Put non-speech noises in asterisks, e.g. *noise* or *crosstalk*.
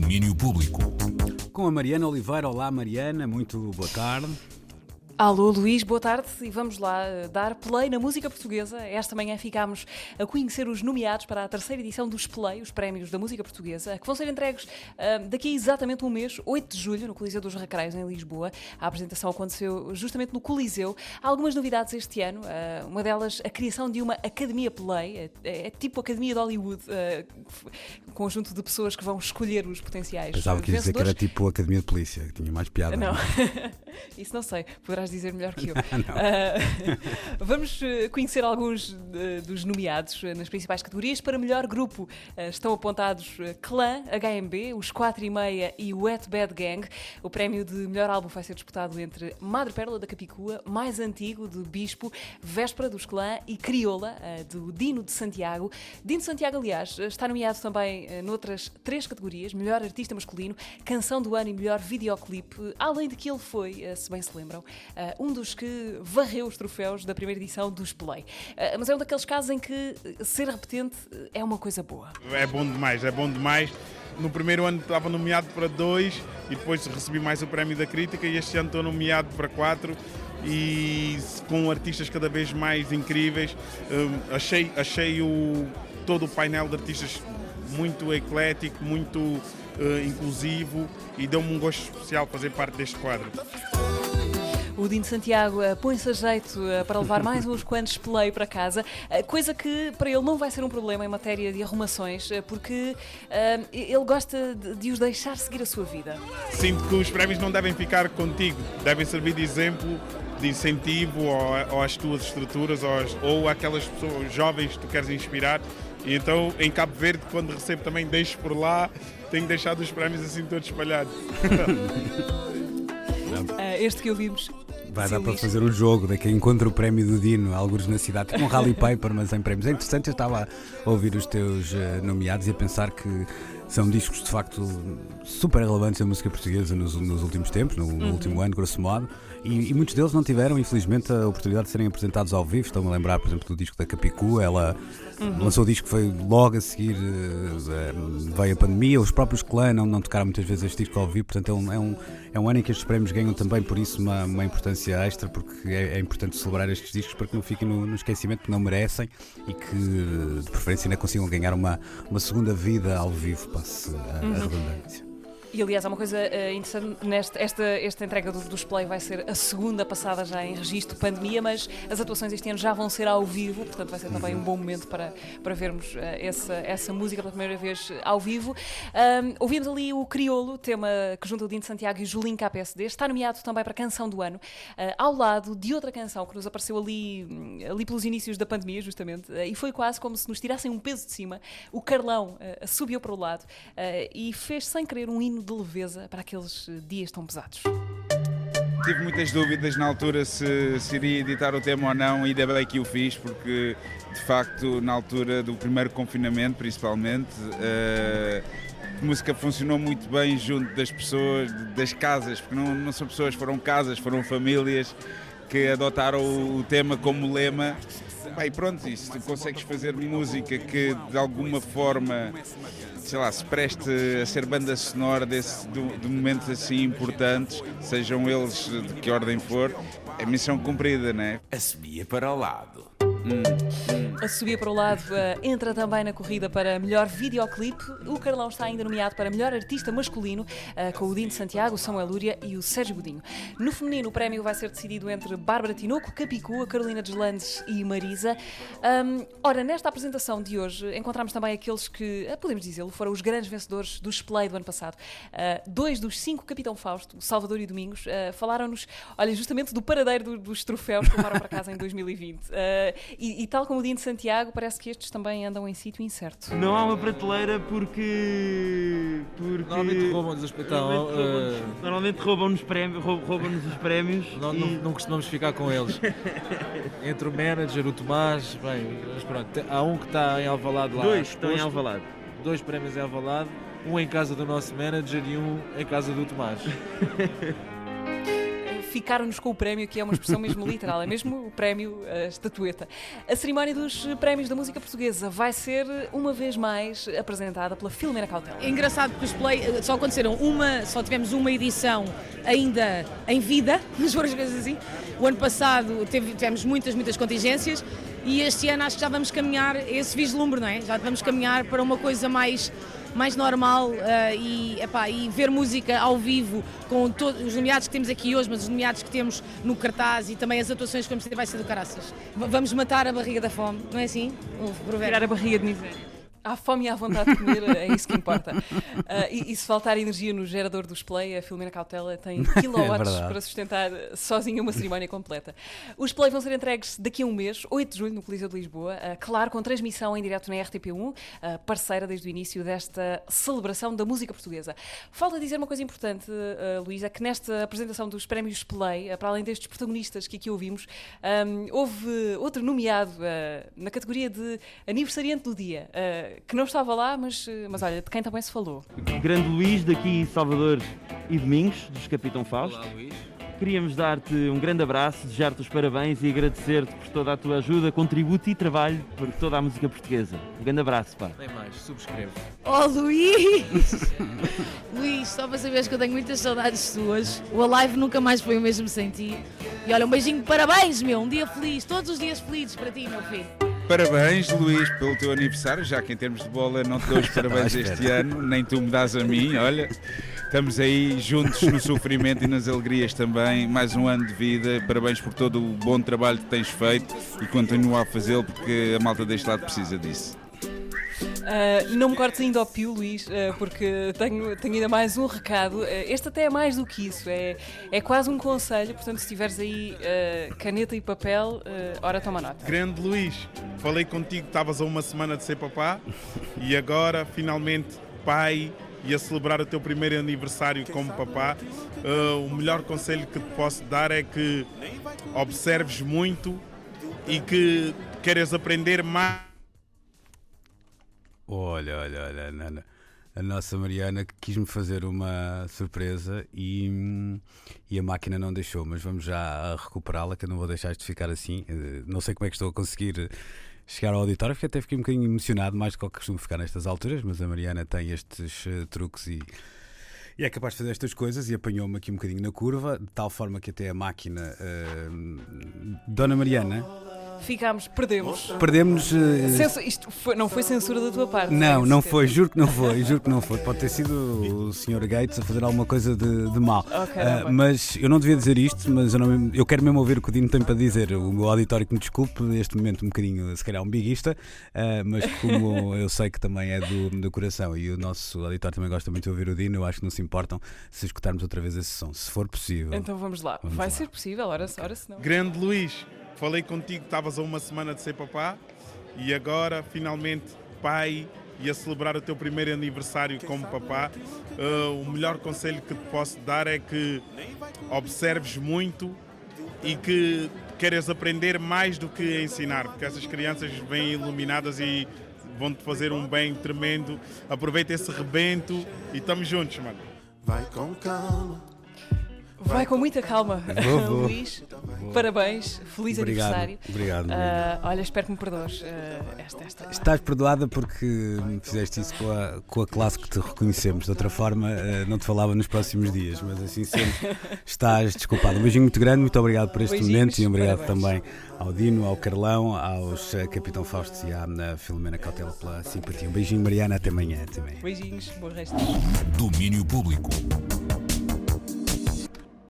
Domínio Público. Com a Mariana Oliveira. Olá, Mariana, muito boa tarde. Alô Luís, boa tarde e vamos lá eh, dar play na música portuguesa. Esta manhã ficámos a conhecer os nomeados para a terceira edição dos Play, os prémios da música portuguesa, que vão ser entregues uh, daqui a exatamente um mês, 8 de julho, no Coliseu dos Recreios, em Lisboa. A apresentação aconteceu justamente no Coliseu. Há algumas novidades este ano, uh, uma delas a criação de uma Academia Play, é, é tipo Academia de Hollywood, uh, conjunto de pessoas que vão escolher os potenciais. Pensava que ia dizer que era tipo Academia de Polícia, que tinha mais piada. Não, *laughs* isso não sei, poderá vais dizer melhor que eu. *laughs* uh, *laughs* vamos eh, conhecer alguns uh, dos nomeados uh, nas principais categorias. Para melhor grupo estão apontados Clã, HMB, os 4 e meia e Wet Bad Gang. O prémio de melhor álbum vai ser disputado entre Madre Pérola da Capicua, Mais Antigo, de Bispo, Véspera dos Clã e Crioula, do Dino de Santiago. Dino de Santiago, aliás, está nomeado também noutras três categorias: melhor artista masculino, canção do ano e melhor videoclipe, além de que ele foi, se bem se lembram, uh, um dos que varreu os troféus da primeira edição dos Play. Uh, mas é um daqueles casos em que ser repetente é uma coisa boa. É bom demais, é bom demais. No primeiro ano estava nomeado para dois e depois recebi mais o prémio da crítica e este ano estou nomeado para quatro e com artistas cada vez mais incríveis. Achei achei o, todo o painel de artistas muito eclético, muito uh, inclusivo e deu-me um gosto especial fazer parte deste quadro. O Dino Santiago uh, põe-se a jeito uh, para levar *laughs* mais uns quantos play para casa, uh, coisa que para ele não vai ser um problema em matéria de arrumações, porque ele gosta de, de, os deixar seguir a sua vida. Sinto que os prémios não devem ficar contigo, devem servir de exemplo de incentivo ou, ou às tuas estruturas ou, às, ou àquelas pessoas jovens que tu queres inspirar. E então em Cabo Verde, quando recebo também deixo por lá, tenho deixado os prémios assim todos espalhados. *laughs* este que ouvimos Vai dar para fazer o jogo, daqui encontra o prémio do Dino, alguns na cidade, com um rally paper, mas em prémios. É interessante, eu estava a ouvir os teus uh, nomeados e a pensar que são discos de facto super relevantes da música portuguesa nos, nos últimos tempos, no, no uhum. último ano, grosso modo, e, e, muitos deles não tiveram, infelizmente, a oportunidade de serem apresentados ao vivo. Estou-me a lembrar, por exemplo, do disco da Capicu, ela uhum. lançou o disco que foi logo a seguir, uh, veio a pandemia, os próprios clã não, não tocaram muitas vezes este disco ao vivo, portanto é um, é um, é um ano em que estes prémios ganham também por isso uma, uma importância extra, porque é, é, importante celebrar estes discos para que não fiquem no, no esquecimento, que não merecem e que de preferência ainda consigam ganhar uma, uma segunda vida ao vivo, passe a, uhum. a redundância. E aliás, há uma coisa uh, interessante nesta esta, esta entrega do, do Play vai ser a segunda passada já em registro pandemia, mas as atuações este ano já vão ser ao vivo, portanto vai ser também um bom momento para, para vermos uh, essa, essa música pela primeira vez ao vivo. Um, ouvimos ali o Criolo, tema que junta o Dino Santiago e o Julinho KPSD, está nomeado também para Canção do Ano, uh, ao lado de outra canção que nos apareceu ali, ali pelos inícios da pandemia, justamente, e foi quase como se nos tirassem um peso de cima. O Carlão subiu para o lado e fez sem querer um hino de leveza para aqueles eh, dias tão pesados? Tive muitas dúvidas na altura se, se iria editar o tema ou não, e ainda bem que o fiz, porque de facto, na altura do primeiro confinamento, principalmente, uh, a música funcionou muito bem junto das pessoas, das casas, porque não, não são pessoas, foram casas, foram famílias que adotaram o, tema como lema Bem, pronto, se tu consegues fazer música que de alguma forma, sei lá, se preste a ser banda sonora desse, de, de momentos assim importantes, sejam eles de que ordem for, é missão cumprida, não é? Para o lado. A subir para o lado uh, entra também na corrida para melhor videoclipe. O Carlão está ainda nomeado para melhor artista masculino, uh, com o Dino Santiago, o Samuel Lúria e o Sérgio Godinho. No feminino, o prémio vai ser decidido entre Bárbara Tinoco, Capicu, a Carolina Deslandes e Marisa. Um, ora, nesta apresentação de hoje, encontramos também aqueles que, uh, podemos dizê-lo, foram os grandes vencedores do Splay do ano passado. dois dos cinco Capitão Fausto, Salvador e Domingos, falaram-nos, olha, justamente do paradeiro do, dos troféus que levaram para casa em 2020. E, e, tal como o Dino de Santiago, parece que estes também andam em sítio incerto. Não há uma prateleira porque. porque normalmente roubam-nos o espetáculo. Normalmente, roubam-nos prémios, roubam os prémios. Não, e... não, não, costumamos ficar com eles. *laughs* Entre o manager, o Tomás, bem, mas pronto, há um que está em Alvalade lá. Dois estão em Alvalade. Dois prémios em Alvalade, um em casa do nosso manager e um em casa do Tomás. *laughs* ficaram-nos com o prémio, que é uma expressão mesmo *laughs* literal, é mesmo o prémio, a estatueta. A cerimónia dos prémios da música portuguesa vai ser, uma vez mais, apresentada pela Filomena Cautela. É engraçado porque os Play só aconteceram uma, só tivemos uma edição ainda em vida, vamos pôr as coisas assim. O ano passado teve- tivemos muitas, muitas contingências e este ano acho que já vamos caminhar esse vislumbre, não é? Já vamos caminhar para uma coisa mais mais normal eh, e, epá, e ver música ao vivo com os nomeados que temos aqui hoje, mas os nomeados que temos no cartaz e também as atuações que vamos ter vai ser do caraças. V- vamos matar a barriga da fome, não é assim? O. Tirar a barriga de miséria. Há fome e há vontade de comer, é isso que importa. Ah, e, e se faltar energia no gerador do Splay, a Filomena Cautela tem *laughs* quilowatts verdade. para sustentar sozinha uma cerimónia completa. Os Splay vão ser entregues daqui a um mês, 8 de julho, no Coliseu de Lisboa, ah, claro, com transmissão em direto na RTP1, ah, parceira desde o início desta celebração da música portuguesa. Falta dizer uma coisa importante, Luísa, que nesta apresentação dos prémios Play, para além destes protagonistas que aqui ouvimos, ahm, houve outro nomeado na categoria de aniversariante do dia, que não estava lá, mas, ah, mas olha, de quem também se falou. Grande Luís, daqui Salvador e Domingos, dos Capitão Fausto. Olá, Luís. Queríamos dar-te um grande abraço, desejar-te os parabéns e agradecer-te por toda a tua ajuda, contributo e trabalho por toda a música portuguesa. Um grande abraço, pá. Nem mais, subscrevo. Oh Luís! *laughs* Luís, só para saberes que eu tenho muitas saudades suas. O Alive nunca mais foi o mesmo sem ti. E olha, um beijinho, parabéns, meu. Um dia feliz, todos os dias felizes para ti, meu filho. Parabéns, Luís, pelo teu aniversário, já que em termos de bola não te dou os *laughs* parabéns este ano, nem tu me dás a mim, olha. Estamos aí juntos no sofrimento e nas alegrias também. Mais um ano de vida. Parabéns por todo o bom trabalho que tens feito e continua a fazê-lo porque a malta deste lado precisa disso. Ah, não me cortes ainda ao pio, Luís, ah, porque tenho, tenho ainda mais um recado. Ah, este até é mais do que isso, é, é quase um conselho. Portanto, se tiveres aí caneta e papel, ora toma nota. Grande Luís, falei contigo, estavas a uma semana de ser papá e agora finalmente pai e a celebrar o teu primeiro aniversário como papá. Uh, o melhor conselho que te posso dar é que observes muito e que queres aprender mais. Olha, olha, olha, Nana. A nossa Mariana quis-me fazer uma surpresa e, e a máquina não deixou, mas vamos já recuperá-la, que eu não vou deixar isto ficar assim. Eh, Não sei como é que estou a conseguir chegar ao auditório, porque até fiquei um bocadinho emocionado, mais do que eu costumo ficar nestas alturas, mas a Mariana tem estes eh, truques e, e é capaz de fazer estas coisas e apanhou-me aqui um bocadinho na curva, de tal forma que até a máquina. eh, Dona Mariana, Ficámos, perdemos. perdemos. Censu- isto foi- não foi censura da tua parte. não, não foi, juro que não foi, *laughs* juro que não foi. Pode ter sido o Sr. Gates a fazer alguma coisa de, de mal. Caramba. Ah, mas eu não devia dizer isto, mas eu, não- eu quero mesmo ouvir o que o Dino tem para dizer. O meu auditório que me desculpe, neste momento um bocadinho, se calhar um biguista, ah, mas como *laughs* eu sei que também é do, do coração e o nosso auditório também gosta muito de ouvir o Dino, eu acho que não se importam se escutarmos outra vez esse som, se for possível. Então vamos lá. Vamos Vai lá. ser possível, ora, ora se não. Grande Luís, falei contigo, estavas a uma semana de ser papá e agora finalmente pai e a celebrar o teu primeiro aniversário como papá. Uh, o melhor conselho que te posso dar é que observes muito e que queres aprender mais do que ensinar, porque essas crianças vêm iluminadas e vão-te fazer um bem tremendo. Aproveita esse rebento e estamos juntos, mano. Vai com calma. Vai com muita calma, Vou, vou. *laughs* Luís. Parabéns, feliz Obrigado, aniversário. obrigado. Ah, olha, espero que me perdoes ah, esta, esta. Estás perdoada porque fizeste isso com a, com a classe que te reconhecemos. De outra forma, eh, não te falava nos próximos dias, mas assim sendo, *laughs* estás desculpado. Um beijinho muito grande, muito obrigado por este Beijinhos, momento e obrigado parabéns. também ao Dino, ao Carlão, aos Capitão Fausto e à eh, Filomena Cautela pela simpatia. Um beijinho, Mariana, até amanhã. Até amanhã. Beijinhos, bom resto. Domínio público.